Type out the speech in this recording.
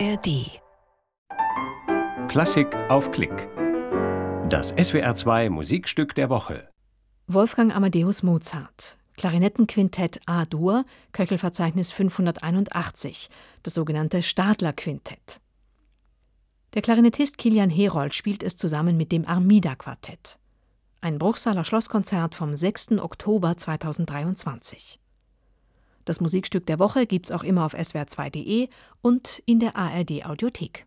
ARD. Klassik auf Klick. Das SWR2 Musikstück der Woche. Wolfgang Amadeus Mozart. Klarinettenquintett A-Dur, Köchelverzeichnis 581, das sogenannte Stadler-Quintett. Der Klarinettist Kilian Herold spielt es zusammen mit dem Armida-Quartett. Ein Bruchsaler Schlosskonzert vom 6. Oktober 2023. Das Musikstück der Woche gibt's auch immer auf swr2.de und in der ARD Audiothek.